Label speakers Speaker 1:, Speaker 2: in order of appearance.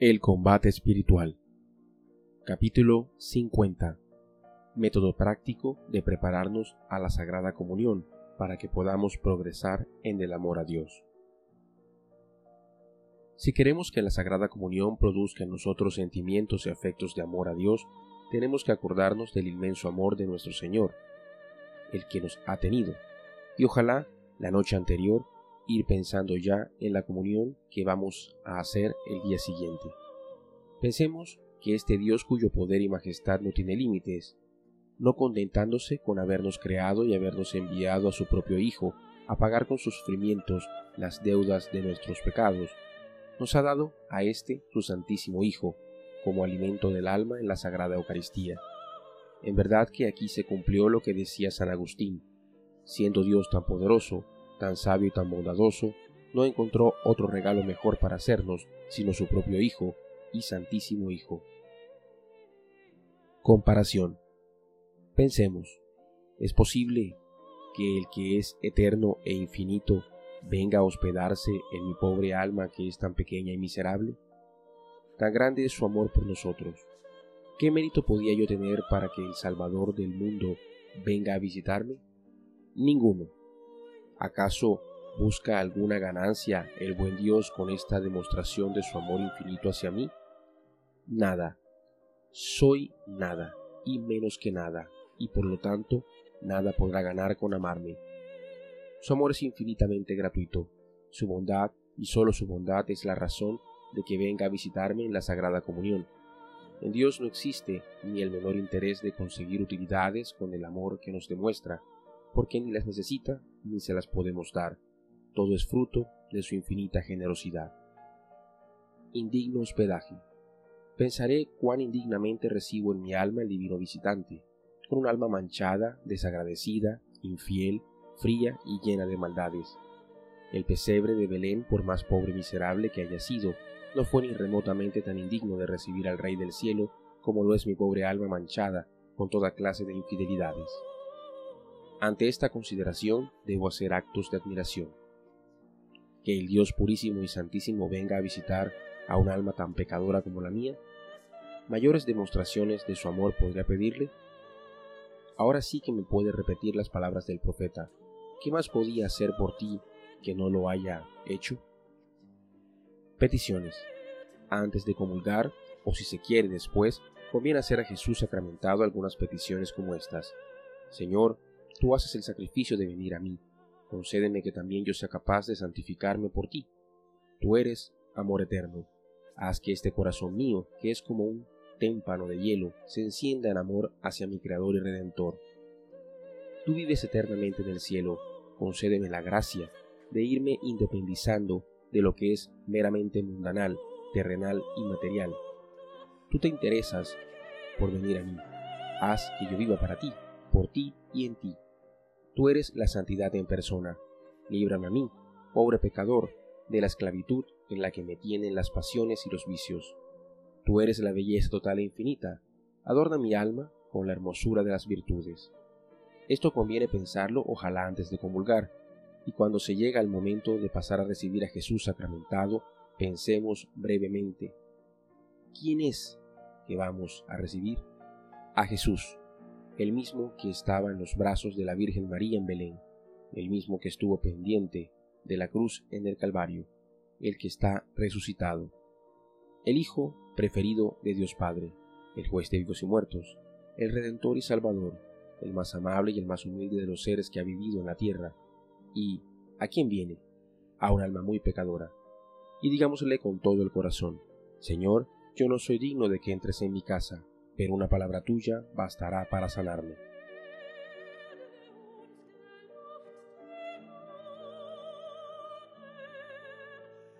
Speaker 1: El combate espiritual. Capítulo 50. Método práctico de prepararnos a la Sagrada Comunión para que podamos progresar en el amor a Dios. Si queremos que la Sagrada Comunión produzca en nosotros sentimientos y afectos de amor a Dios, tenemos que acordarnos del inmenso amor de nuestro Señor, el que nos ha tenido, y ojalá la noche anterior ir pensando ya en la comunión que vamos a hacer el día siguiente. Pensemos que este Dios cuyo poder y majestad no tiene límites, no contentándose con habernos creado y habernos enviado a su propio Hijo a pagar con sus sufrimientos las deudas de nuestros pecados, nos ha dado a este su Santísimo Hijo como alimento del alma en la Sagrada Eucaristía. En verdad que aquí se cumplió lo que decía San Agustín, siendo Dios tan poderoso, tan sabio y tan bondadoso, no encontró otro regalo mejor para hacernos, sino su propio Hijo y Santísimo Hijo. Comparación. Pensemos, ¿es posible que el que es eterno e infinito venga a hospedarse en mi pobre alma que es tan pequeña y miserable? Tan grande es su amor por nosotros. ¿Qué mérito podía yo tener para que el Salvador del mundo venga a visitarme? Ninguno. ¿Acaso busca alguna ganancia el buen Dios con esta demostración de su amor infinito hacia mí? Nada. Soy nada y menos que nada, y por lo tanto nada podrá ganar con amarme. Su amor es infinitamente gratuito. Su bondad, y sólo su bondad, es la razón de que venga a visitarme en la Sagrada Comunión. En Dios no existe ni el menor interés de conseguir utilidades con el amor que nos demuestra, porque ni las necesita ni se las podemos dar. Todo es fruto de su infinita generosidad. Indigno hospedaje. Pensaré cuán indignamente recibo en mi alma el divino visitante, con un alma manchada, desagradecida, infiel, fría y llena de maldades. El pesebre de Belén, por más pobre y miserable que haya sido, no fue ni remotamente tan indigno de recibir al Rey del cielo como lo es mi pobre alma manchada con toda clase de infidelidades. Ante esta consideración debo hacer actos de admiración. Que el Dios purísimo y santísimo venga a visitar a un alma tan pecadora como la mía. ¿Mayores demostraciones de su amor podría pedirle? Ahora sí que me puede repetir las palabras del profeta. ¿Qué más podía hacer por ti que no lo haya hecho? Peticiones. Antes de comulgar, o si se quiere después, conviene hacer a Jesús sacramentado algunas peticiones como estas. Señor, tú haces el sacrificio de venir a mí. Concédeme que también yo sea capaz de santificarme por ti. Tú eres amor eterno. Haz que este corazón mío, que es como un témpano de hielo, se encienda en amor hacia mi Creador y Redentor. Tú vives eternamente en el cielo. Concédeme la gracia de irme independizando de lo que es meramente mundanal, terrenal y material. Tú te interesas por venir a mí. Haz que yo viva para ti, por ti y en ti. Tú eres la santidad en persona. Líbrame a mí, pobre pecador, de la esclavitud en la que me tienen las pasiones y los vicios. Tú eres la belleza total e infinita. Adorna mi alma con la hermosura de las virtudes. Esto conviene pensarlo ojalá antes de comulgar, y cuando se llega el momento de pasar a recibir a Jesús sacramentado, pensemos brevemente, ¿quién es que vamos a recibir? A Jesús, el mismo que estaba en los brazos de la Virgen María en Belén, el mismo que estuvo pendiente de la cruz en el Calvario, el que está resucitado, el Hijo preferido de Dios Padre, el juez de vivos y muertos, el Redentor y Salvador, el más amable y el más humilde de los seres que ha vivido en la tierra. ¿Y a quién viene? A un alma muy pecadora. Y digámosle con todo el corazón, Señor, yo no soy digno de que entres en mi casa, pero una palabra tuya bastará para sanarme.